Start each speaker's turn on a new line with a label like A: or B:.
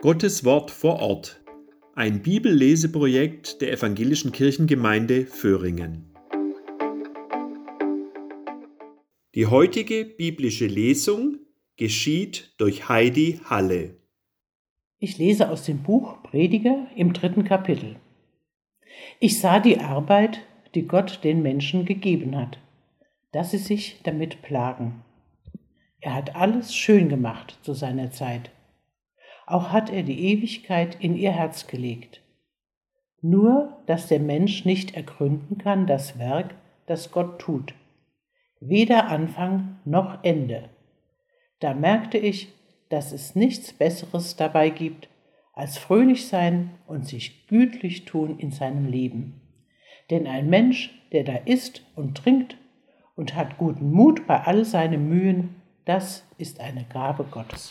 A: Gottes Wort vor Ort. Ein Bibelleseprojekt der Evangelischen Kirchengemeinde Föhringen. Die heutige biblische Lesung geschieht durch Heidi Halle.
B: Ich lese aus dem Buch Prediger im dritten Kapitel. Ich sah die Arbeit, die Gott den Menschen gegeben hat, dass sie sich damit plagen. Er hat alles schön gemacht zu seiner Zeit. Auch hat er die Ewigkeit in ihr Herz gelegt. Nur, dass der Mensch nicht ergründen kann das Werk, das Gott tut. Weder Anfang noch Ende. Da merkte ich, dass es nichts Besseres dabei gibt, als fröhlich sein und sich gütlich tun in seinem Leben. Denn ein Mensch, der da isst und trinkt und hat guten Mut bei all seinen Mühen, das ist eine Gabe Gottes.